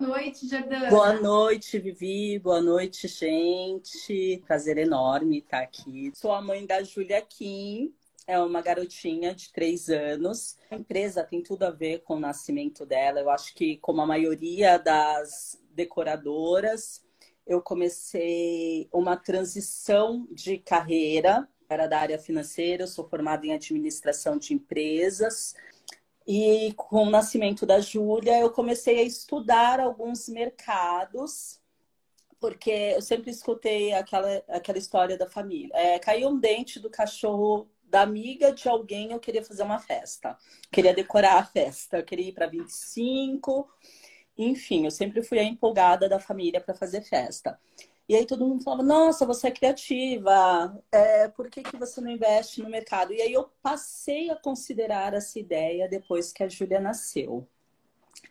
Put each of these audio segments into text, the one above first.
noite, Jordana. Boa noite, Vivi. Boa noite, gente. Prazer enorme estar aqui. Sou a mãe da Júlia Kim. É uma garotinha de três anos. A empresa tem tudo a ver com o nascimento dela. Eu acho que, como a maioria das decoradoras, eu comecei uma transição de carreira. Era da área financeira, eu sou formada em administração de empresas. E com o nascimento da Júlia, eu comecei a estudar alguns mercados, porque eu sempre escutei aquela, aquela história da família. É, caiu um dente do cachorro da amiga de alguém, eu queria fazer uma festa. Queria decorar a festa, eu queria ir para 25. Enfim, eu sempre fui a empolgada da família para fazer festa. E aí todo mundo falava, nossa, você é criativa, é, por que, que você não investe no mercado? E aí eu passei a considerar essa ideia depois que a Júlia nasceu.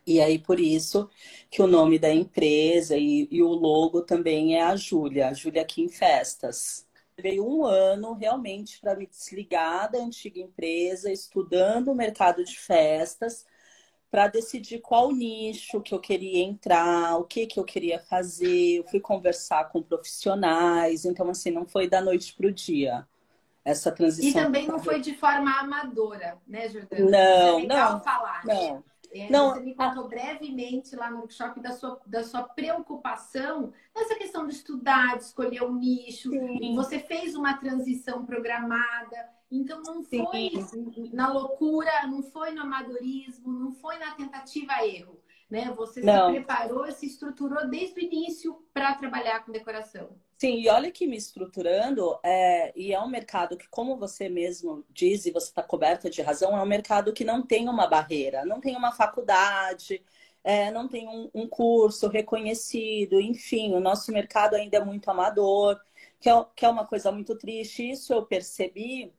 E aí por isso que o nome da empresa e, e o logo também é a Júlia, a Júlia aqui em Festas. Veio um ano realmente para me desligar da antiga empresa, estudando o mercado de festas, para decidir qual nicho que eu queria entrar, o que que eu queria fazer. Eu fui conversar com profissionais, então assim não foi da noite para o dia essa transição. E também não foi de forma amadora, né, Jordana? Não, é não, falar. não. É, não. Você me contou brevemente lá no workshop da sua, da sua preocupação nessa questão de estudar, de escolher o um nicho. Sim. Você fez uma transição programada. Então não foi Sim. na loucura, não foi no amadorismo, não foi na tentativa erro, né? Você Não. se preparou, se estruturou desde o início para trabalhar com decoração. Sim, e olha que me estruturando, é, e é um mercado que, como você mesmo diz, e você está coberta de razão, é um mercado que não tem uma barreira, não tem uma faculdade, é, não tem um, um curso reconhecido, enfim, o nosso mercado ainda é muito amador, que é, que é uma coisa muito triste. Isso eu percebi,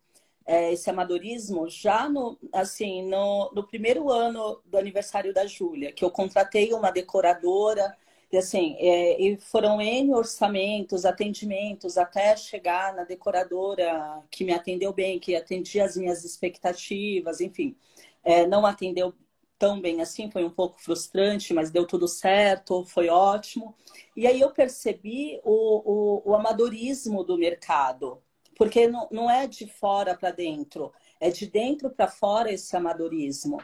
é, esse amadorismo, já no, assim, no, no primeiro ano do aniversário da Júlia, que eu contratei uma decoradora e assim, é, e foram N orçamentos, atendimentos, até chegar na decoradora que me atendeu bem, que atendia as minhas expectativas, enfim. É, não atendeu tão bem assim, foi um pouco frustrante, mas deu tudo certo, foi ótimo. E aí eu percebi o, o, o amadorismo do mercado, porque não, não é de fora para dentro, é de dentro para fora esse amadorismo.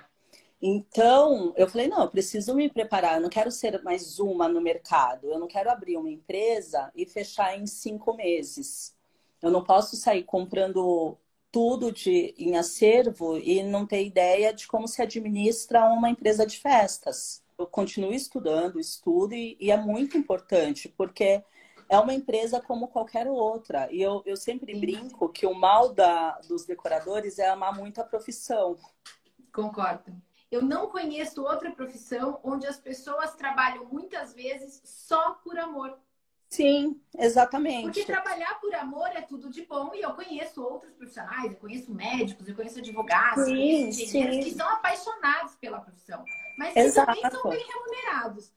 Então, eu falei, não, eu preciso me preparar, eu não quero ser mais uma no mercado, eu não quero abrir uma empresa e fechar em cinco meses. Eu não posso sair comprando tudo de, em acervo e não ter ideia de como se administra uma empresa de festas. Eu continuo estudando, estudo e, e é muito importante, porque é uma empresa como qualquer outra. E eu, eu sempre brinco que o mal da, dos decoradores é amar muito a profissão. Concordo. Eu não conheço outra profissão onde as pessoas trabalham muitas vezes só por amor. Sim, exatamente. Porque trabalhar por amor é tudo de bom e eu conheço outros profissionais, eu conheço médicos, eu conheço advogados, Sim, conheço engenheiros sim. que são apaixonados pela profissão, mas que Exato. também são bem remunerados.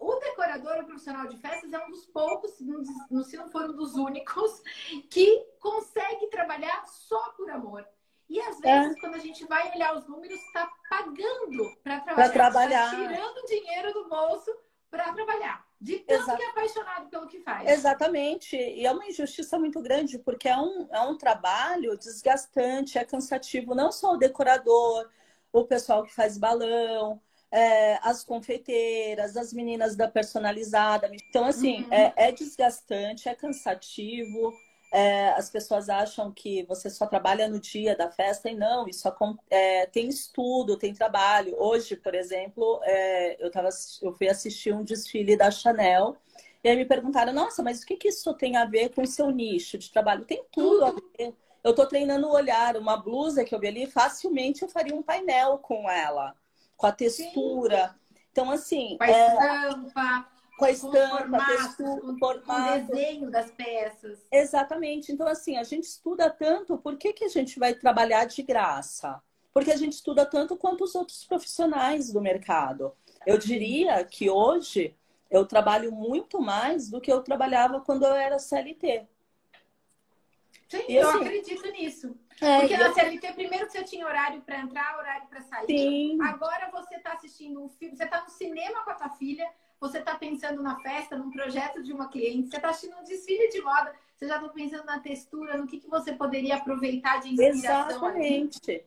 O decorador o profissional de festas é um dos poucos, se não- não- se não for um dos únicos, que consegue trabalhar só por amor. E às É. vezes, quando a gente vai olhar os números, está pagando para trabalhar. trabalhar. Tá tirando dinheiro do bolso para trabalhar. De tanto Exato. que é apaixonado pelo que faz. Exatamente. E é uma injustiça muito grande, porque é um, é um trabalho desgastante, é cansativo, não só o decorador, o pessoal que faz balão, é, as confeiteiras, as meninas da personalizada. Então, assim, Uhum. é, é desgastante, é cansativo. É, as pessoas acham que você só trabalha no dia da festa e não, isso é, tem estudo, tem trabalho. Hoje, por exemplo, é, eu, tava, eu fui assistir um desfile da Chanel e aí me perguntaram, nossa, mas o que, que isso tem a ver com o seu nicho de trabalho? Tem tudo a ver. Eu estou treinando o olhar, uma blusa que eu vi ali, facilmente eu faria um painel com ela, com a textura. Então, assim, Com a é, estampa, com a com estampa, a formatos, textura, com, com o formato. desenho das peças. Exatamente. Então, assim, a gente estuda tanto, por que, que a gente vai trabalhar de graça? Porque a gente estuda tanto quanto os outros profissionais do mercado. Eu diria que hoje eu trabalho muito mais do que eu trabalhava quando eu era CLT. Sim, E eu assim- acredito nisso. É, Porque na eu- CLT, primeiro que você tinha horário para entrar, horário para sair. Sim, Agora você está assistindo um filme, você está no cinema com a tua filha, você está pensando na festa, num projeto de uma cliente, você está assistindo um desfile de moda, você já está pensando na textura, no que, que você poderia aproveitar de inspiração. Exatamente.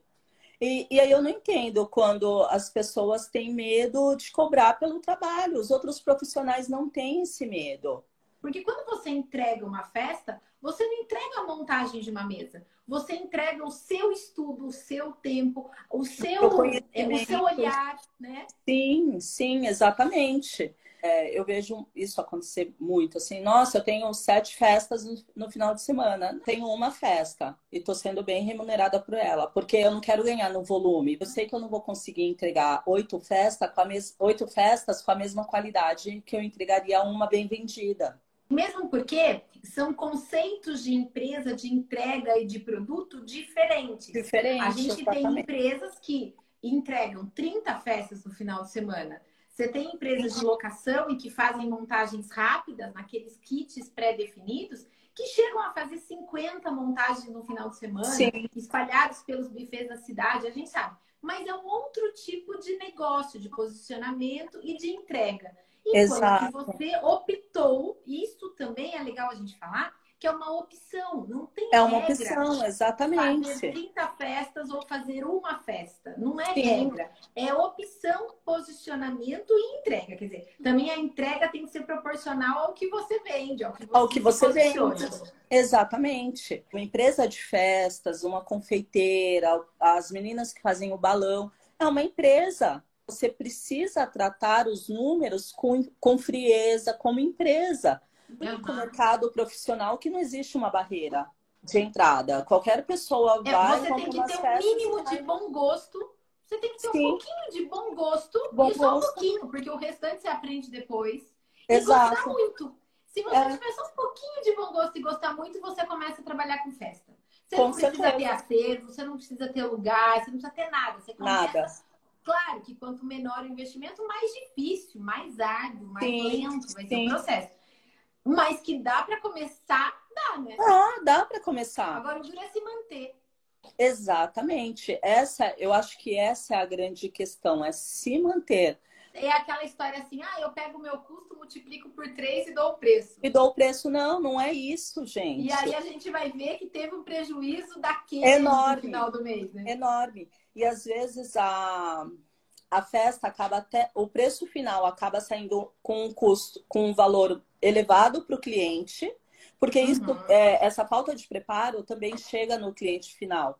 E, e, aí eu não entendo quando as pessoas têm medo de cobrar pelo trabalho. Os outros profissionais não têm esse medo. Porque quando você entrega uma festa, você não entrega a montagem de uma mesa. Você entrega o seu estudo, o seu tempo, o seu, o seu olhar, né? Sim, sim, exatamente. É, eu vejo isso acontecer muito. Assim, nossa, eu tenho sete festas no, no final de semana. Tenho uma festa e estou sendo bem remunerada por ela, porque eu não quero ganhar no volume. Eu sei que eu não vou conseguir entregar oito, festa com a mes... oito festas com a mesma qualidade que eu entregaria uma bem vendida. Mesmo porque são conceitos de empresa, de entrega e de produto diferentes. Diferentes. A gente exatamente. tem empresas que entregam 30 festas no final de semana você tem empresas de locação e que fazem montagens rápidas naqueles kits pré-definidos que chegam a fazer 50 montagens no final de semana, Sim. espalhados pelos bufês da cidade, a gente sabe. Mas é um outro tipo de negócio, de posicionamento e de entrega. Enquanto que você optou, isso também é legal a gente falar, que é uma opção, não tem É uma regra. opção, exatamente. Fazer 30 festas ou fazer uma festa, não é Sim. regra. É opção, posicionamento e entrega. Quer dizer, também a entrega tem que ser proporcional ao que você vende, ao que você, ao que você vende. Exatamente. Uma empresa de festas, uma confeiteira, as meninas que fazem o balão, é uma empresa. Você precisa tratar os números com, com frieza como empresa único uhum. mercado profissional que não existe uma barreira de entrada. Qualquer pessoa é, vai. Você tem que ter um mínimo de bom gosto. Você tem que ter Sim. um pouquinho de bom gosto. Bom e só gosto. um pouquinho, porque o restante você aprende depois. Exato. E gostar muito. Se você é. tiver só um pouquinho de bom gosto e gostar muito, você começa a trabalhar com festa. Você com não precisa certeza. ter acervo, você não precisa ter lugar, você não precisa ter nada. Você começa... Nada. Claro que quanto menor o investimento, mais difícil, mais árduo, mais sim, lento vai ser o processo. Mas que dá para começar, dá, né? Ah, dá para começar. Agora o duro é se manter. Exatamente. Essa, eu acho que essa é a grande questão, é se manter. É aquela história assim, ah, eu pego o meu custo, multiplico por três e dou o preço. E dou o preço, não, não é isso, gente. E aí a gente vai ver que teve um prejuízo daquele Enorme. no final do mês, né? Enorme. E às vezes a a festa acaba até o preço final acaba saindo com um custo, com um valor elevado para o cliente, porque isso, uhum. é, essa falta de preparo também chega no cliente final.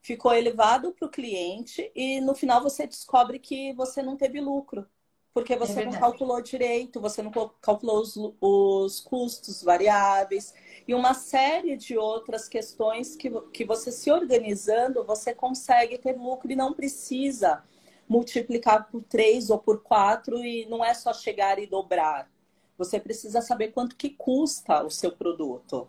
Ficou elevado para o cliente e no final você descobre que você não teve lucro, porque você é não calculou direito, você não calculou os, os custos variáveis e uma série de outras questões que, que você se organizando, você consegue ter lucro e não precisa multiplicar por três ou por quatro e não é só chegar e dobrar. Você precisa saber quanto que custa o seu produto.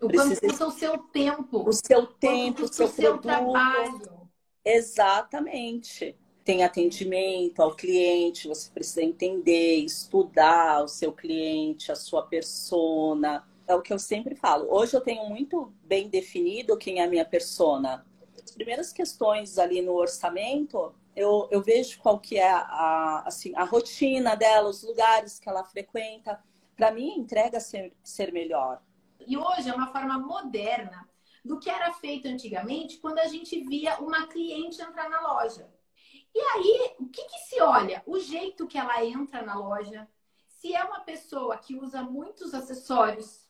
O precisa... quanto custa o seu tempo. O seu tempo, o seu, seu produto. trabalho. Exatamente. Tem atendimento ao cliente, você precisa entender, estudar o seu cliente, a sua persona. É o que eu sempre falo. Hoje eu tenho muito bem definido quem é a minha persona. As primeiras questões ali no orçamento eu, eu vejo qual que é a, assim, a rotina dela, os lugares que ela frequenta. Para mim, entrega ser, ser melhor. E hoje é uma forma moderna do que era feito antigamente, quando a gente via uma cliente entrar na loja. E aí, o que, que se olha? O jeito que ela entra na loja. Se é uma pessoa que usa muitos acessórios,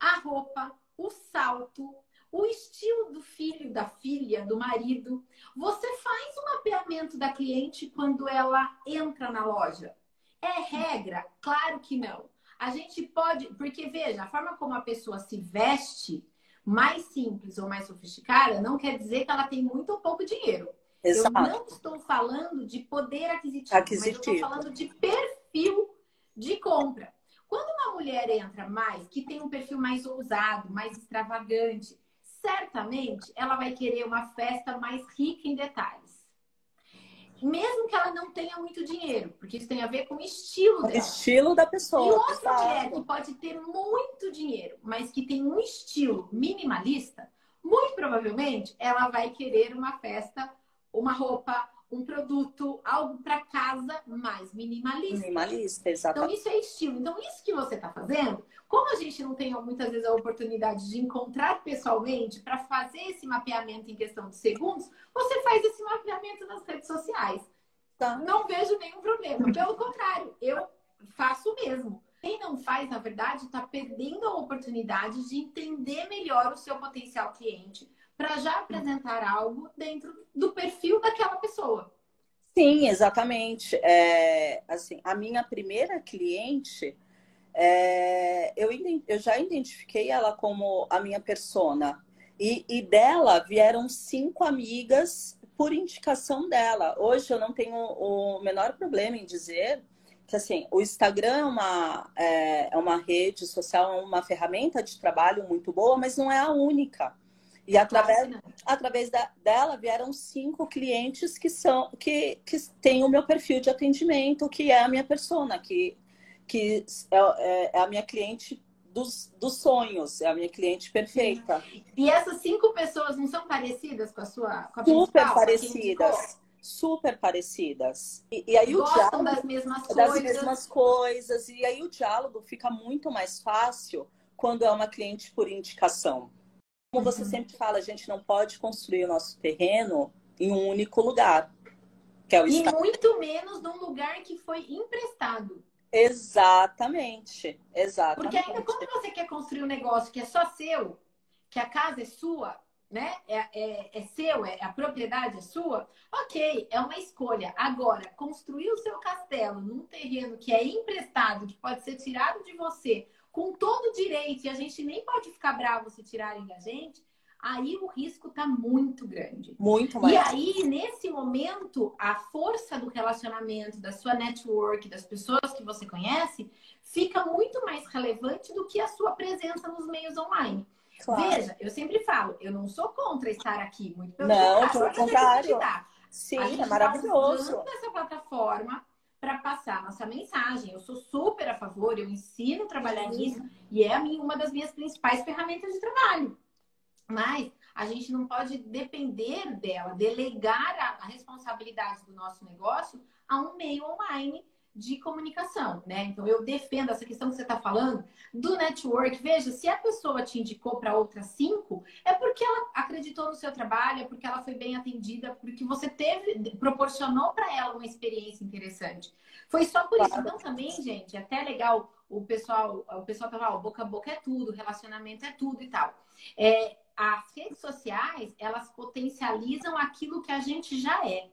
a roupa, o salto, o estilo do filho, da filha, do marido. Você faz um mapeamento da cliente quando ela entra na loja. É regra? Claro que não. A gente pode, porque veja, a forma como a pessoa se veste, mais simples ou mais sofisticada, não quer dizer que ela tem muito ou pouco dinheiro. Exato. Eu não estou falando de poder aquisitivo, aquisitivo, mas eu estou falando de perfil de compra. Quando uma mulher entra mais, que tem um perfil mais ousado, mais extravagante, certamente ela vai querer uma festa mais rica em detalhes. Mesmo que ela não tenha muito dinheiro, porque isso tem a ver com o estilo dela. Estilo da pessoa. E outra mulher que pode ter muito dinheiro, mas que tem um estilo minimalista, muito provavelmente ela vai querer uma festa, uma roupa, um produto, algo para casa mais minimalista. Minimalista, exatamente. Então, isso é estilo. Então, isso que você está fazendo, como a gente não tem muitas vezes a oportunidade de encontrar pessoalmente para fazer esse mapeamento em questão de segundos, você faz esse mapeamento nas redes sociais. Tá. Não vejo nenhum problema. Pelo contrário, eu faço o mesmo. Quem não faz, na verdade, está perdendo a oportunidade de entender melhor o seu potencial cliente para já apresentar algo dentro do perfil daquela pessoa. Sim, exatamente. É, assim, a minha primeira cliente, é, eu, eu já identifiquei ela como a minha persona. E, e dela vieram cinco amigas por indicação dela. Hoje eu não tenho o menor problema em dizer que assim, o Instagram é uma, é, é uma rede social, é uma ferramenta de trabalho muito boa, mas não é a única. E através, através da, dela vieram cinco clientes que são que, que têm o meu perfil de atendimento, que é a minha persona, que, que é, é, é a minha cliente dos, dos sonhos, é a minha cliente perfeita. E essas cinco pessoas não são parecidas com a sua com a Super parecidas. Super parecidas. E, e aí Gostam o diálogo das mesmas das coisas. mesmas coisas. E aí o diálogo fica muito mais fácil quando é uma cliente por indicação. Como você sempre fala, a gente não pode construir o nosso terreno em um único lugar. Que é o e estado. muito menos num lugar que foi emprestado. Exatamente, exatamente. Porque ainda quando você quer construir um negócio que é só seu, que a casa é sua, né? É, é, é seu, é, a propriedade é sua, ok, é uma escolha. Agora, construir o seu castelo num terreno que é emprestado, que pode ser tirado de você com todo direito, e a gente nem pode ficar bravo se tirarem da gente, aí o risco está muito grande. Muito mais. E aí, nesse momento, a força do relacionamento, da sua network, das pessoas que você conhece, fica muito mais relevante do que a sua presença nos meios online. Claro. Veja, eu sempre falo, eu não sou contra estar aqui, muito pelo não, contrário. Pelo contrário. Sim, é maravilhoso. Tá essa plataforma para passar nossa mensagem. Eu sou super a favor, eu ensino a trabalhar nisso e é a minha, uma das minhas principais ferramentas de trabalho. Mas a gente não pode depender dela, delegar a, a responsabilidade do nosso negócio a um meio online de comunicação, né? Então eu defendo essa questão que você está falando do network. Veja, se a pessoa te indicou para outras cinco, é porque ela acreditou no seu trabalho, é porque ela foi bem atendida, porque você teve, proporcionou para ela uma experiência interessante. Foi só por isso. Então também, gente, é até legal o pessoal, o pessoal tava, ó, boca a boca é tudo, relacionamento é tudo e tal. É, as redes sociais, elas potencializam aquilo que a gente já é.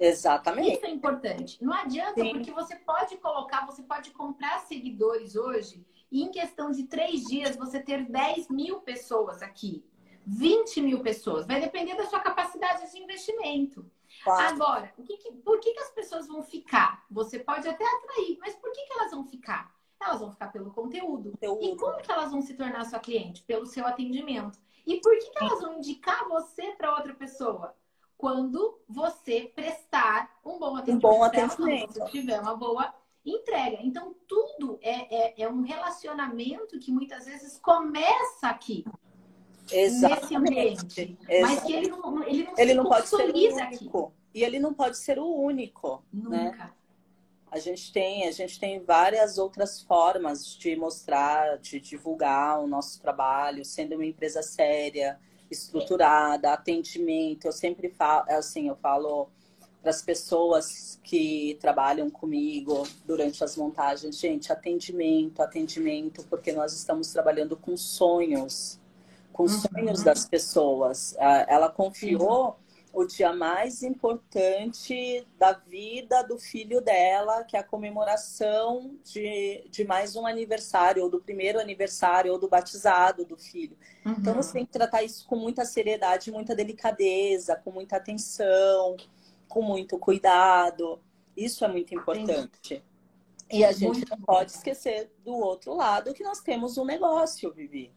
Exatamente. Isso é importante. Não adianta, Sim. porque você pode colocar, você pode comprar seguidores hoje e em questão de três dias você ter 10 mil pessoas aqui, 20 mil pessoas. Vai depender da sua capacidade de investimento. Claro. Agora, o que que, por que, que as pessoas vão ficar? Você pode até atrair, mas por que, que elas vão ficar? Elas vão ficar pelo conteúdo. conteúdo. E como que elas vão se tornar sua cliente? Pelo seu atendimento. E por que, que elas vão indicar você para outra pessoa? Quando você prestar um bom atendimento. Um bom atendimento. Você tiver uma boa entrega. Então, tudo é, é, é, um relacionamento que muitas vezes começa aqui. Exatamente. Nesse ambiente. Exatamente. Mas que ele não, ele não ele não pode ser o único. aqui. E ele não pode ser o único. Né? Nunca. Né? A gente tem, a gente tem várias outras formas de mostrar, de divulgar o nosso trabalho, sendo uma empresa séria, estruturada, atendimento. Eu sempre falo, assim, eu falo para as pessoas que trabalham comigo durante as montagens, gente, atendimento, atendimento, porque nós estamos trabalhando com sonhos, com uhum. sonhos das pessoas. Ah, ela confiou uhum o dia mais importante da vida do filho dela, que é a comemoração de, de mais um aniversário, ou do primeiro aniversário, ou do batizado do filho. Uhum. Então você tem que tratar isso com muita seriedade, muita delicadeza, com muita atenção, com muito cuidado. Isso é muito importante. E a gente muito não pode esquecer do outro lado que nós temos um negócio, Vivi.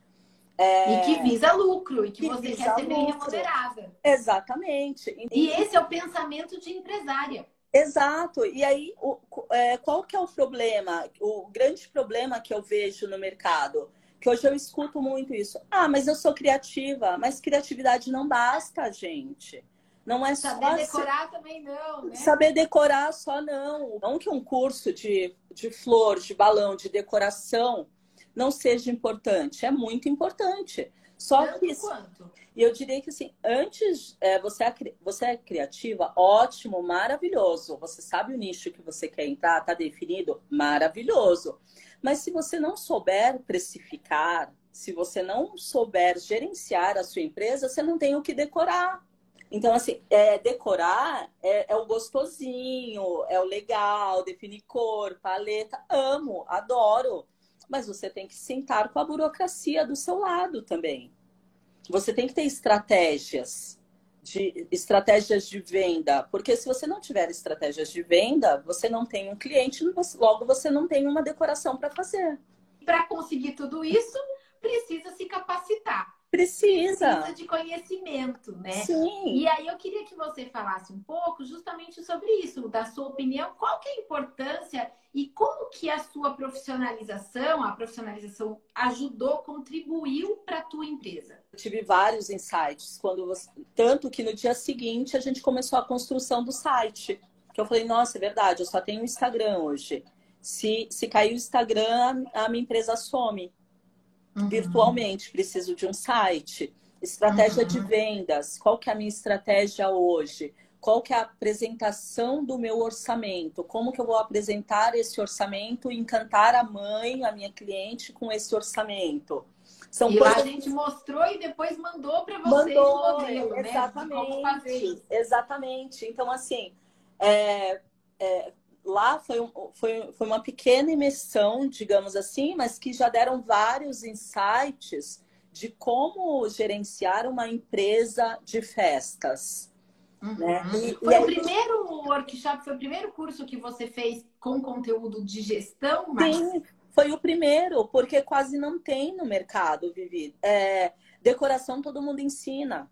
É... E que visa lucro, e que, que você quer ser bem remunerada. Exatamente. E esse é o pensamento de empresária. Exato. E aí, o, é, qual que é o problema? O grande problema que eu vejo no mercado, que hoje eu escuto muito isso. Ah, mas eu sou criativa. Mas criatividade não basta, gente. Não é Saber só decorar se... também não, né? Saber decorar só não. Não que um curso de, de flor, de balão, de decoração não seja importante. É muito importante. Só Tanto que. Quanto? E eu diria que assim, antes é, você, é, você é criativa, ótimo, maravilhoso. Você sabe o nicho que você quer entrar, tá definido, maravilhoso. Mas se você não souber precificar, se você não souber gerenciar a sua empresa, você não tem o que decorar. Então, assim, é, decorar é, é, o gostosinho, é o legal, definir cor, paleta. Amo, adoro. Mas você tem que sentar com a burocracia do seu lado também. Você tem que ter estratégias de estratégias de venda, porque se você não tiver estratégias de venda, você não tem um cliente, logo você não tem uma decoração para fazer. Para conseguir tudo isso, precisa se capacitar. Precisa. Precisa de conhecimento, né? Sim. E aí eu queria que você falasse um pouco justamente sobre isso, da sua opinião, qual que é a importância e como que a sua profissionalização, a profissionalização ajudou, contribuiu para a tua empresa? Eu tive vários insights, quando você... tanto que no dia seguinte a gente começou a construção do site. Que eu falei, nossa, é verdade, eu só tenho Instagram hoje. Se, se cair o Instagram, a minha empresa some uhum. virtualmente, preciso de um site. Estratégia uhum. de vendas, qual que é a minha estratégia hoje? Qual que é a apresentação do meu orçamento? Como que eu vou apresentar esse orçamento e encantar a mãe, a minha cliente, com esse orçamento? São e coisas... a gente mostrou e depois mandou para vocês mandou, o modelo, exatamente, né? Exatamente. Então, assim, é, é, lá foi, um, foi, foi uma pequena imersão, digamos assim, mas que já deram vários insights de como gerenciar uma empresa de festas. Uhum. Né? E, foi e o primeiro workshop, foi o primeiro curso que você fez com conteúdo de gestão? Mas... Sim, foi o primeiro, porque quase não tem no mercado, Vivi. É, decoração todo mundo ensina.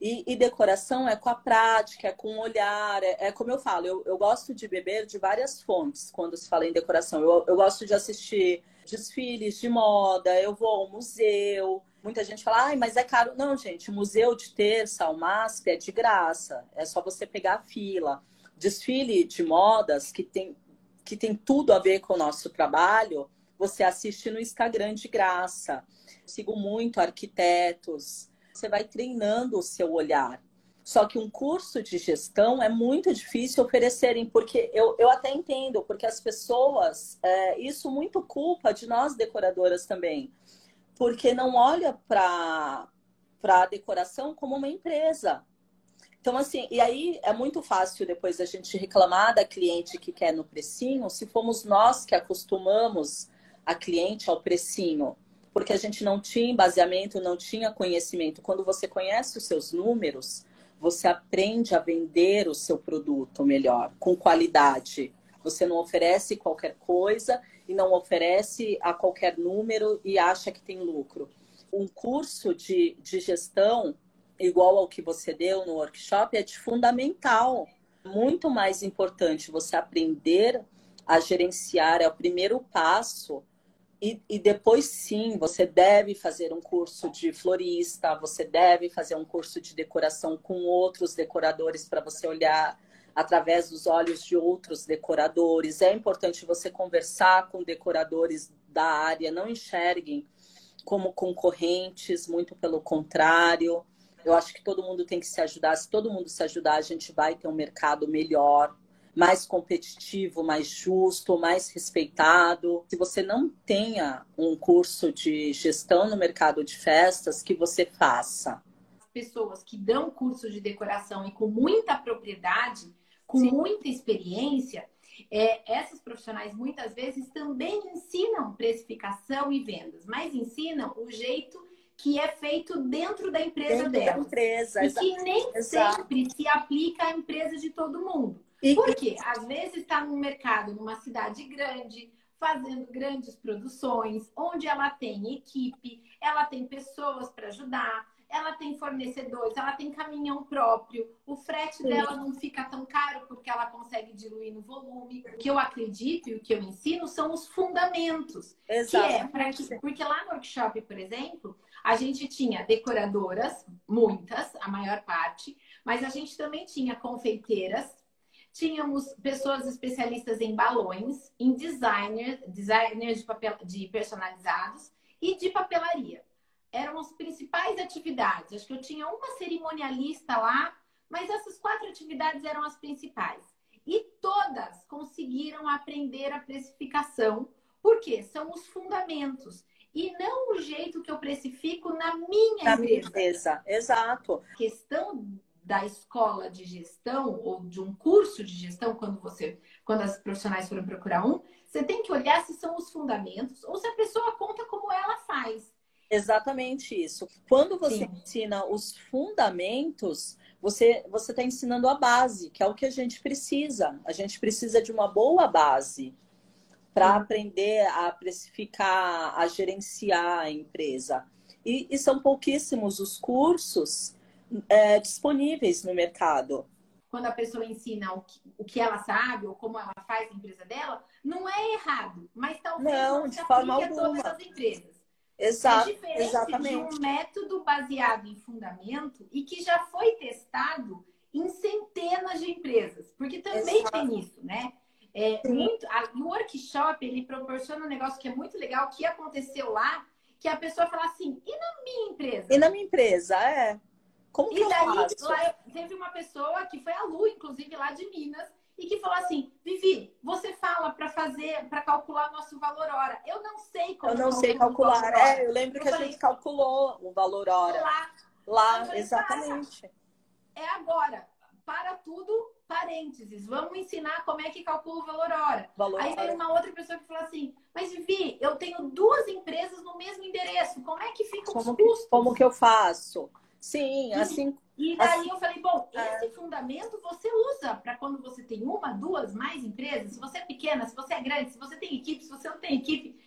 E, e, decoração é com a prática, é com o olhar, é, é como eu falo, eu, eu, gosto de beber de várias fontes quando se fala em decoração. Eu, eu gosto de assistir desfiles de moda, eu vou ao museu. Muita gente fala, ai, mas é caro. Não, gente, museu de terça ao máscara é de graça, é só você pegar a fila. Desfile de modas que tem, que tem tudo a ver com o nosso trabalho, você assiste no Instagram de graça. sigo muito arquitetos, você vai treinando o seu olhar. Só que um curso de gestão é muito difícil oferecerem, porque eu, eu até entendo, porque as pessoas, é, isso muito culpa de nós decoradoras também, porque não olha para a decoração como uma empresa. Então, assim, e aí é muito fácil depois a gente reclamar da cliente que quer no precinho, se fomos nós que acostumamos a cliente ao precinho porque a gente não tinha baseamento, não tinha conhecimento. Quando você conhece os seus números, você aprende a vender o seu produto melhor, com qualidade. Você não oferece qualquer coisa e não oferece a qualquer número e acha que tem lucro. Um curso de, de gestão, igual ao que você deu no workshop, é de fundamental. Muito mais importante você aprender a gerenciar, é o primeiro passo e, e, depois sim, você deve fazer um curso de florista, você deve fazer um curso de decoração com outros decoradores para você olhar através dos olhos de outros decoradores. É importante você conversar com decoradores da área, não enxerguem como concorrentes, muito pelo contrário. Eu acho que todo mundo tem que se ajudar. Se todo mundo se ajudar, a gente vai ter um mercado melhor mais competitivo, mais justo, mais respeitado. Se você não tenha um curso de gestão no mercado de festas, que você faça. Pessoas que dão curso de decoração e com muita propriedade, com Sim. muita experiência, é, essas profissionais muitas vezes também ensinam precificação e vendas, mas ensinam o jeito que é feito dentro da empresa dentro dela. Da empresa, e que nem exato. sempre se aplica à empresa de todo mundo. E... Por quê? Às vezes está no mercado, numa cidade grande, fazendo grandes produções, onde ela tem equipe, ela tem pessoas para ajudar, ela tem fornecedores, ela tem caminhão próprio, o frete Sim. dela não fica tão caro porque ela consegue diluir no volume. O que eu acredito e o que eu ensino são os fundamentos. Exato. Que é que, porque lá no workshop, por exemplo, a gente tinha decoradoras, muitas, a maior parte, Mas a gente também tinha confeiteiras, tínhamos pessoas especialistas em balões, em designer, designers de, papel, de personalizados e de papelaria. Eram as principais atividades. Acho que eu tinha uma cerimonialista lá, mas essas quatro atividades eram as principais. E todas conseguiram aprender a precificação, porque são os fundamentos e não o jeito que eu precifico na minha na empresa. Minha empresa. Exato. A questão da escola de gestão ou de um curso de gestão, quando você, quando as profissionais foram procurar um, você tem que olhar se são os fundamentos ou se a pessoa conta como ela faz. Exatamente isso. Quando você Sim. ensina os fundamentos, você você está ensinando a base, que é o que a gente precisa. A gente precisa de uma boa base para aprender a precificar, a gerenciar a empresa. E, e são pouquíssimos os cursos é, disponíveis no mercado. Quando a pessoa ensina o que, o que ela sabe ou como ela faz a empresa dela, não é errado, mas talvez não, não de forma alguma. todas as empresas. Exato, é diferente exatamente. de um método baseado em fundamento e que já foi testado em centenas de empresas, porque também Exato. tem isso, né? É, muito, a, o workshop ele proporciona um negócio que é muito legal, que aconteceu lá, que a pessoa fala assim, e na minha empresa? E na minha empresa, é. Como que e daí, lá, teve uma pessoa que foi a Lu, inclusive lá de Minas, e que falou assim: Vivi, você fala para fazer, para calcular nosso valor hora. Eu não sei como. Eu não sei calcular. É, eu lembro eu que falei, a gente calculou o valor hora. Lá. Lá, falei, exatamente. É agora. Para tudo, parênteses. Vamos ensinar como é que calcula o valor hora. Valor Aí veio uma outra pessoa que falou assim: Mas Vivi, eu tenho duas empresas no mesmo endereço. Como é que fica como os custos? Que, como que eu faço? Sim, assim. E daí assim, eu falei, bom, é. esse é... fundamento você usa para quando você tem uma, duas, mais empresas, se você é pequena, se você é grande, se você tem equipe, se você não tem equipe,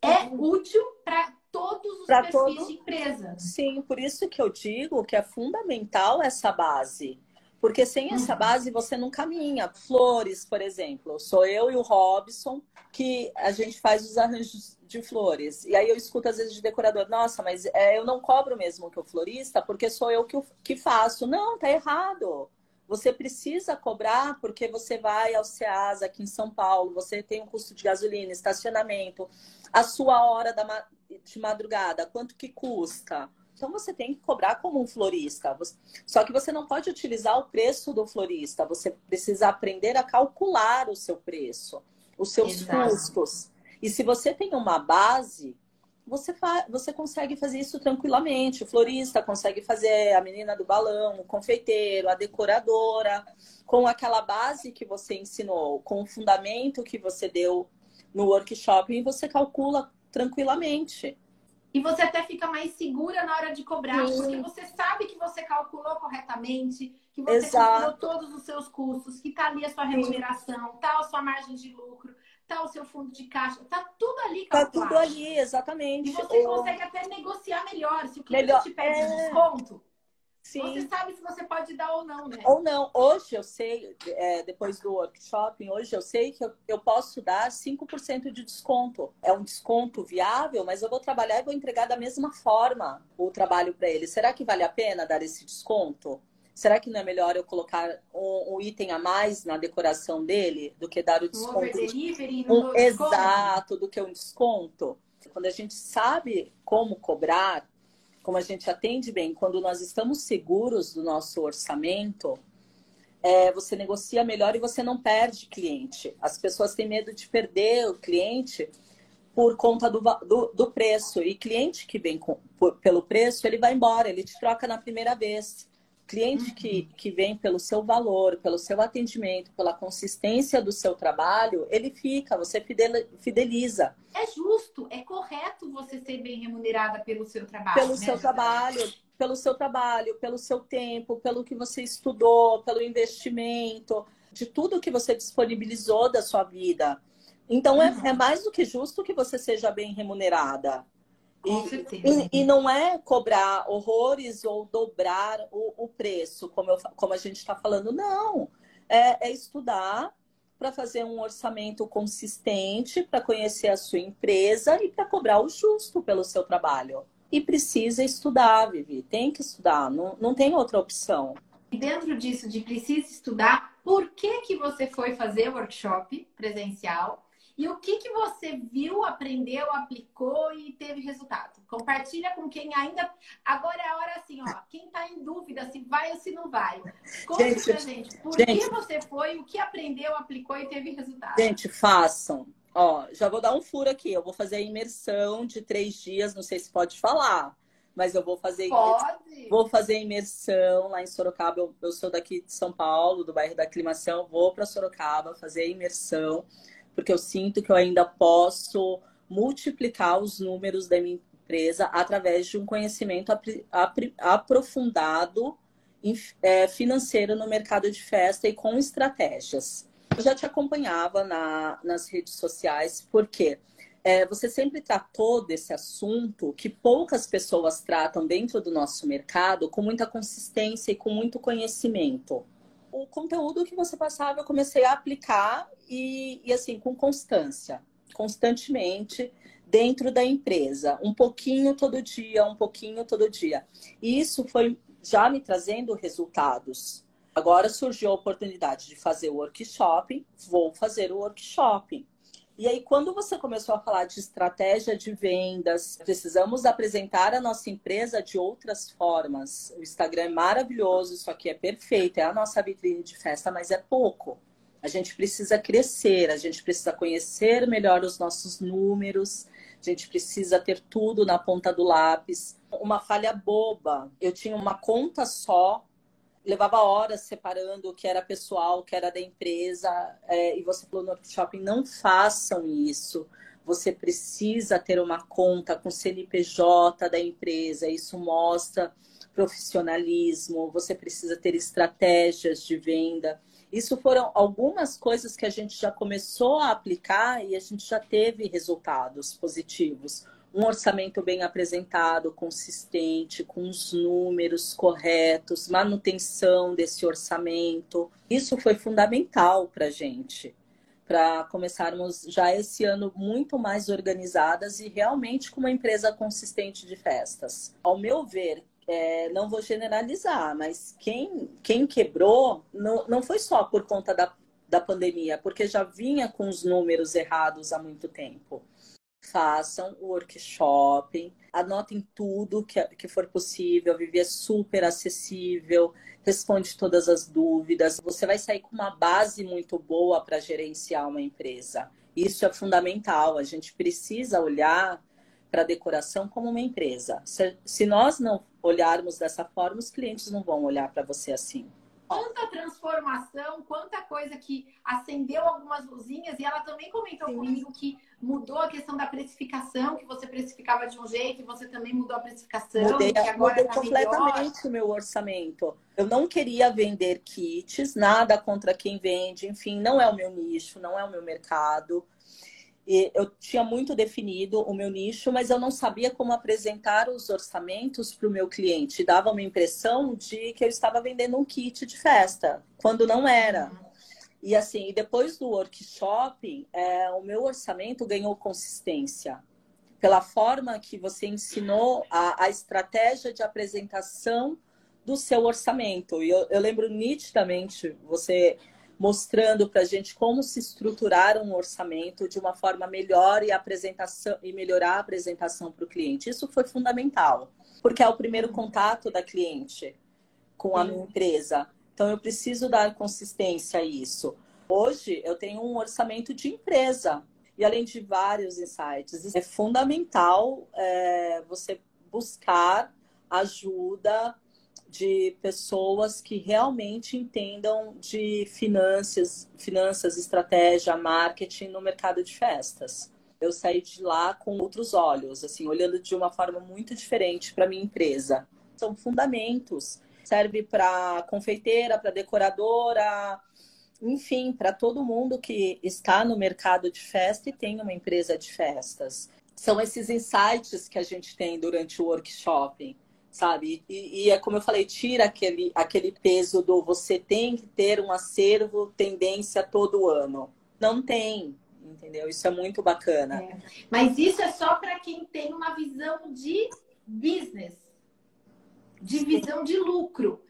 é uhum. útil para todos os pra perfis todo... de empresa. Sim, por isso que eu digo que é fundamental essa base. Porque sem essa base você não caminha. Flores, por exemplo, sou eu e o Robson que a gente faz os arranjos de flores. E aí eu escuto às vezes de decorador, nossa, mas é, eu não cobro mesmo que o florista, porque sou eu que, que faço. Não, tá errado. Você precisa cobrar porque você vai ao SEAS aqui em São Paulo, você tem um custo de gasolina, estacionamento, a sua hora da, de madrugada, quanto que custa? Então você tem que cobrar como um florista. Só que você não pode utilizar o preço do florista. Você precisa aprender a calcular o seu preço, os seus Exato. custos. E se você tem uma base, você, você consegue fazer isso tranquilamente. O florista consegue fazer a menina do balão, o confeiteiro, a decoradora, com aquela base que você ensinou, com o fundamento que você deu no workshop, e você calcula tranquilamente. E você até fica mais segura na hora de cobrar, Sim. porque você sabe que você calculou corretamente, que você Exato. calculou todos os seus custos, que está ali a sua remuneração, está a sua margem de lucro tá o seu fundo de caixa, tá tudo ali calculado. Tá tudo ali, exatamente. E você consegue até negociar melhor. Se o cliente melhor... te pede é... desconto, Sim. você sabe se você pode dar ou não, né? Ou não. Hoje eu sei, é, depois do workshop, hoje eu sei que eu, eu posso dar 5% de desconto. É um desconto viável, mas eu vou trabalhar e vou entregar da mesma forma o trabalho para ele. Será que vale a pena dar esse desconto? Será que não é melhor eu colocar um, um item a mais na decoração dele do que dar o desconto? Um delivery um, Exato, do que um desconto. Quando a gente sabe como cobrar, como a gente atende bem, quando nós estamos seguros do nosso orçamento, é, você negocia melhor e você não perde cliente. As pessoas têm medo de perder o cliente por conta do, do, do preço. E cliente que vem com, por, pelo preço, ele vai embora, ele te troca na primeira vez. Cliente que, que vem pelo seu valor, pelo seu atendimento, pela consistência do seu trabalho, ele fica, você fideliza. É justo, é correto você ser bem remunerada pelo seu trabalho. Pelo né, seu trabalho, pelo seu trabalho, pelo seu tempo, pelo que você estudou, pelo investimento, de tudo que você disponibilizou da sua vida. Então, é, uhum. é, é mais do que justo que você seja bem remunerada. Com certeza. E, e, não é cobrar horrores ou dobrar o, o preço, como, eu, como a gente está falando, não. É, é estudar para fazer um orçamento consistente, para conhecer a sua empresa e para cobrar o justo pelo seu trabalho. E precisa estudar, Vivi. Tem que estudar, não, não tem outra opção. E dentro disso, de precisa estudar, por que, que você foi fazer workshop presencial? E o que, que você viu, aprendeu, aplicou e teve resultado? Compartilha com quem ainda. Agora é a hora assim, ó. Quem está em dúvida se vai ou se não vai. Conte gente, pra gente. Por gente, que você foi, o que aprendeu, aplicou e teve resultado? Gente, façam. Ó, já vou dar um furo aqui. Eu vou fazer a imersão de três dias, não sei se pode falar, mas eu vou fazer. Pode. Vou fazer a imersão lá em Sorocaba. Eu, eu sou daqui de São Paulo, do bairro da Aclimação. Vou para Sorocaba fazer a imersão, porque eu sinto que eu ainda posso multiplicar os números da minha empresa através de um conhecimento aprofundado é, financeiro no mercado de festa e com estratégias. Eu já te acompanhava na, nas redes sociais, porque é, você sempre tratou desse assunto que poucas pessoas tratam dentro do nosso mercado com muita consistência e com muito conhecimento. O conteúdo que você passava eu comecei a aplicar e, e assim, com constância, constantemente dentro da empresa, um pouquinho todo dia, um pouquinho todo dia. E isso foi já me trazendo resultados. Agora surgiu a oportunidade de fazer o workshop, vou fazer o workshop. E aí, quando você começou a falar de estratégia de vendas, precisamos apresentar a nossa empresa de outras formas. O Instagram é maravilhoso, isso aqui é perfeito, é a nossa vitrine de festa, mas é pouco. A gente precisa crescer, a gente precisa conhecer melhor os nossos números, a gente precisa ter tudo na ponta do lápis. Uma falha boba, eu tinha uma conta só levava horas separando o que era pessoal, o que era da empresa. É, e você falou no workshop, não façam isso. Você precisa ter uma conta com CNPJ da empresa. Isso mostra profissionalismo. Você precisa ter estratégias de venda. Isso foram algumas coisas que a gente já começou a aplicar e a gente já teve resultados positivos um orçamento bem apresentado, consistente, com os números corretos, manutenção desse orçamento. Isso foi fundamental para a gente, para começarmos já esse ano muito mais organizadas e realmente com uma empresa consistente de festas. Ao meu ver, é, não vou generalizar, mas quem, quem quebrou não, não foi só por conta da, da pandemia, porque já vinha com os números errados há muito tempo façam o workshop, anotem tudo que, que for possível, viver super acessível, responde todas as dúvidas. Você vai sair com uma base muito boa para gerenciar uma empresa. Isso é fundamental. A gente precisa olhar para a decoração como uma empresa. Se, se nós não olharmos dessa forma, os clientes não vão olhar para você assim quanta transformação, quanta coisa que acendeu algumas luzinhas. E ela também comentou Sim. comigo que mudou a questão da precificação, que você precificava de um jeito e você também mudou a precificação. Mudei, que agora mudei tá completamente o meu orçamento. Eu não queria vender kits, nada contra quem vende, enfim, não é o meu nicho, não é o meu mercado eu tinha muito definido o meu nicho, mas eu não sabia como apresentar os orçamentos para o meu cliente. Dava uma impressão de que eu estava vendendo um kit de festa, quando não era. E assim, depois do workshop, é, o meu orçamento ganhou consistência. Pela forma que você ensinou a, a estratégia de apresentação do seu orçamento. E eu, eu lembro nitidamente você mostrando para a gente como se estruturar um orçamento de uma forma melhor e, apresentação, e melhorar a apresentação para o cliente. Isso foi fundamental, porque é o primeiro contato da cliente com a minha empresa. Então, eu preciso dar consistência a isso. Hoje, eu tenho um orçamento de empresa. E além de vários insights, é fundamental é, você buscar ajuda de pessoas que realmente entendam de finanças, finanças, estratégia, marketing no mercado de festas. Eu saí de lá com outros olhos, assim, olhando de uma forma muito diferente para minha empresa. São fundamentos. Serve para confeiteira, para decoradora, enfim, para todo mundo que está no mercado de festa e tem uma empresa de festas. São esses insights que a gente tem durante o workshop sabe? E, e, é como eu falei, tira aquele, aquele peso do você tem que ter um acervo tendência todo ano. Não tem, entendeu? Isso é muito bacana. É. Mas isso é só para quem tem uma visão de business, de visão de lucro.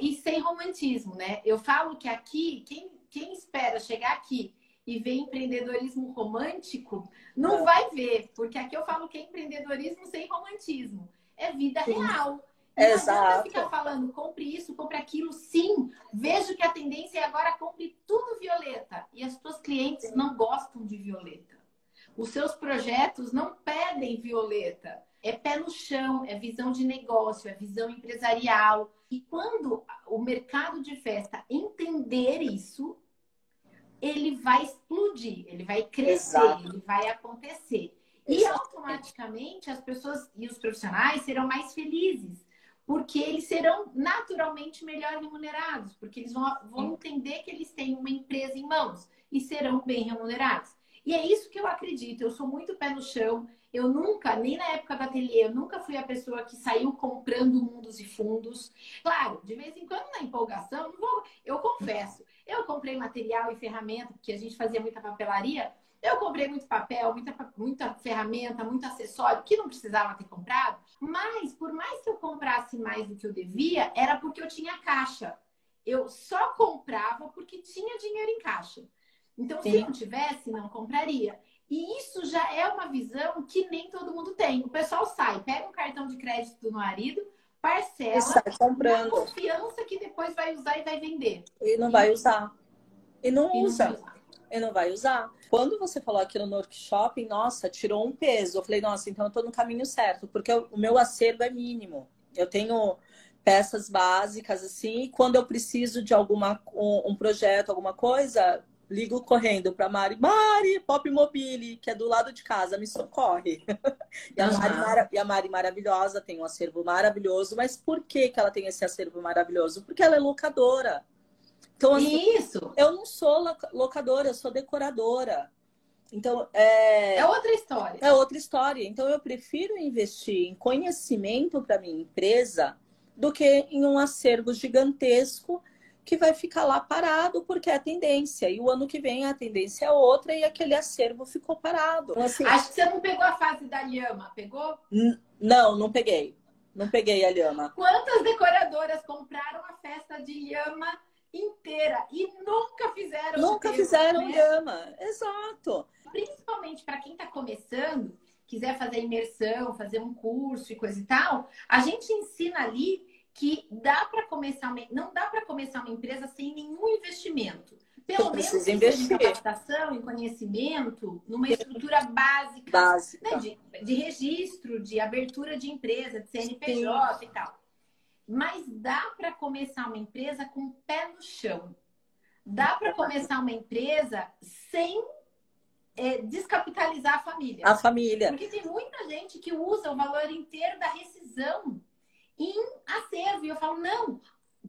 e sem romantismo, né? Eu falo que aqui, quem, quem espera chegar aqui e ver empreendedorismo romântico, não, vai ver, porque aqui eu falo que é empreendedorismo sem romantismo. É vida Sim. real. Não Exato. ficar falando, compre isso, compre aquilo. Sim, vejo que a tendência é agora compre tudo violeta. E as suas clientes não gostam de violeta. Os seus projetos não pedem violeta. É pé no chão, é visão de negócio, é visão empresarial. E quando o mercado de festa entender isso, ele vai explodir, ele vai crescer, Exato. ele vai acontecer. E automaticamente as pessoas e os profissionais serão mais felizes porque eles serão naturalmente melhor remunerados, porque eles vão, vão entender que eles têm uma empresa em mãos e serão bem remunerados. E é isso que eu acredito. Eu sou muito pé no chão. Eu nunca, nem na época da ateliê, eu nunca fui a pessoa que saiu comprando mundos e fundos. Claro, de vez em quando na empolgação, vou, eu confesso, eu comprei material e ferramenta, porque a gente fazia muita papelaria. Eu comprei muito papel, muita, muita ferramenta, muito acessório que não precisava ter comprado. Mas, por mais que eu comprasse mais do que eu devia, era porque eu tinha caixa. Eu só comprava porque tinha dinheiro em caixa. Então, Sim. se não tivesse, não compraria. E isso já é uma visão que nem todo mundo tem. O pessoal sai, pega um cartão de crédito do marido, parcela, sai comprando. confiança que depois vai usar e vai vender. E não vai usar. E não e usa. Não e não vai usar. Quando você falou aquilo no workshop, nossa, tirou um peso. Eu falei, nossa, então eu tô no caminho certo, porque o meu acervo é mínimo. Eu tenho peças básicas, assim, e quando eu preciso de alguma um, um projeto, alguma coisa, ligo correndo para Mari, Mari, Pop Mobile, que é do lado de casa, me socorre. e, a Mari, e a Mari maravilhosa, tem um acervo maravilhoso, mas por que, que ela tem esse acervo maravilhoso? Porque ela é locadora. Então, assim, Isso. eu não sou locadora, eu sou decoradora. Então, é... é outra história. É outra história. Então, eu prefiro investir em conhecimento para minha empresa do que em um acervo gigantesco que vai ficar lá parado porque é a tendência. E o ano que vem a tendência é outra e aquele acervo ficou parado. Então, assim, Acho que você não pegou a fase da lhama, pegou? Não, não peguei. Não peguei a lhama. Quantas decoradoras compraram a festa de lhama inteira e nunca fizeram nunca fizeram né? lhama exato principalmente para quem está começando quiser fazer imersão fazer um curso e coisa e tal a gente ensina ali que dá para começar uma, não dá para começar uma empresa sem nenhum investimento pelo menos investir. em capacitação, em conhecimento, numa estrutura básica, básica. Né, de, de, registro, de abertura de empresa, de CNPJ Sim. e tal. Mas dá para começar uma empresa com o pé no chão. Dá para começar uma empresa sem é, descapitalizar a família. A família. Porque tem muita gente que usa o valor inteiro da rescisão em acervo. E eu falo, não,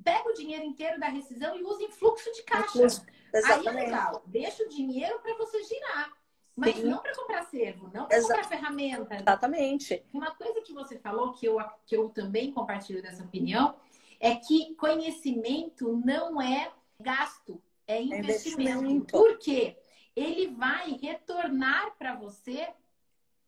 pega o dinheiro inteiro da rescisão e usa em fluxo de caixa. Aí é legal, deixa o dinheiro para você girar. Mas Sim. não para comprar servo, não para comprar ferramenta. Exatamente. Uma coisa que você falou, que eu, que eu também compartilho dessa opinião, é que conhecimento não é gasto, é investimento. É investimento. Por quê? Ele vai retornar para você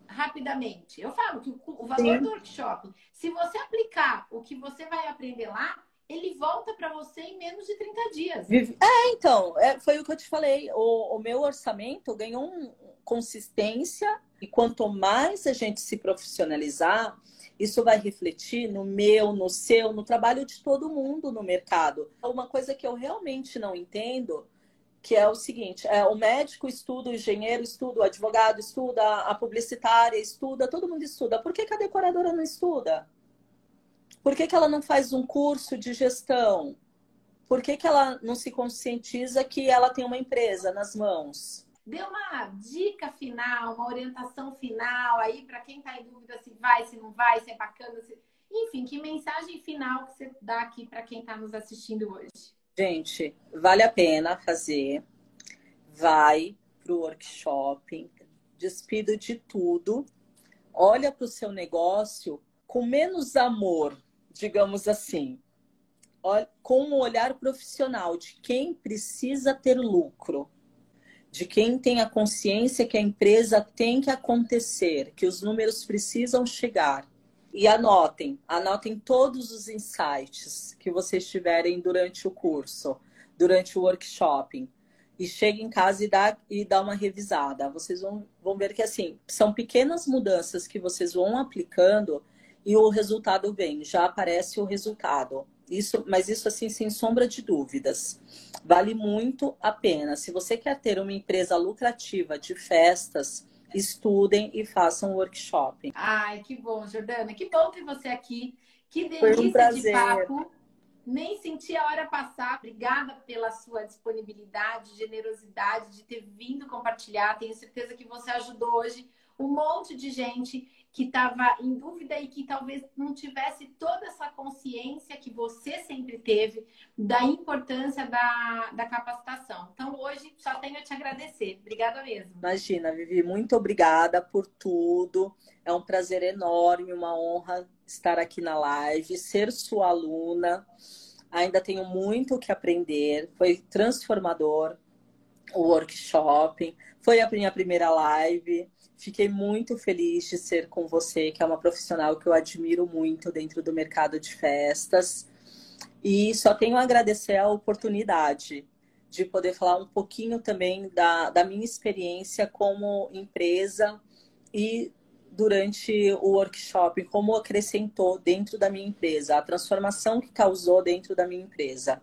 rapidamente. Eu falo que o valor Sim. do workshop, se você aplicar o que você vai aprender lá, ele volta para você em menos de 30 dias. É, então, é, foi o que eu te falei. O, o meu orçamento ganhou um, consistência e quanto mais a gente se profissionalizar, isso vai refletir no meu, no seu, no trabalho de todo mundo no mercado. Uma coisa que eu realmente não entendo, que é o seguinte, é o médico estuda, o engenheiro estuda, o advogado estuda, a publicitária estuda, todo mundo estuda. Por que, que a decoradora não estuda? Por que, que ela não faz um curso de gestão? Por que, que ela não se conscientiza que ela tem uma empresa nas mãos? Dê uma dica final, uma orientação final aí para quem está em dúvida se vai, se não vai, se é bacana. Se... Enfim, que mensagem final que você dá aqui para quem está nos assistindo hoje? Gente, vale a pena fazer. Vai para o workshop, despido de tudo, olha para o seu negócio com menos amor digamos assim, com um olhar profissional de quem precisa ter lucro, de quem tem a consciência que a empresa tem que acontecer, que os números precisam chegar. e anotem, anotem todos os insights que vocês tiverem durante o curso, durante o workshop. E chegue em casa e dá, e dá uma revisada. Vocês vão, vão ver que assim, são pequenas mudanças que vocês vão aplicando e o resultado vem, já aparece o resultado. Isso, mas isso assim sem sombra de dúvidas. Vale muito a pena. Se você quer ter uma empresa lucrativa de festas, estudem e façam workshop. Ai, que bom, Jordana. Que bom ter você aqui. Que delícia um de papo. Nem senti a hora passar. Obrigada pela sua disponibilidade, generosidade de ter vindo compartilhar. Tenho certeza que você ajudou hoje um monte de gente que estava em dúvida e que talvez não tivesse toda essa consciência que você sempre teve da importância da, da capacitação. Então, hoje só tenho a te agradecer. Obrigada mesmo. Imagina, Vivi, muito obrigada por tudo. É um prazer enorme, uma honra estar aqui na live, ser sua aluna. Ainda tenho muito o que aprender. Foi transformador o workshop. Foi a minha primeira live. Fiquei muito feliz de ser com você, que é uma profissional que eu admiro muito dentro do mercado de festas. E só tenho a agradecer a oportunidade de poder falar um pouquinho também da, da minha experiência como empresa e durante o workshop, como acrescentou dentro da minha empresa, a transformação que causou dentro da minha empresa.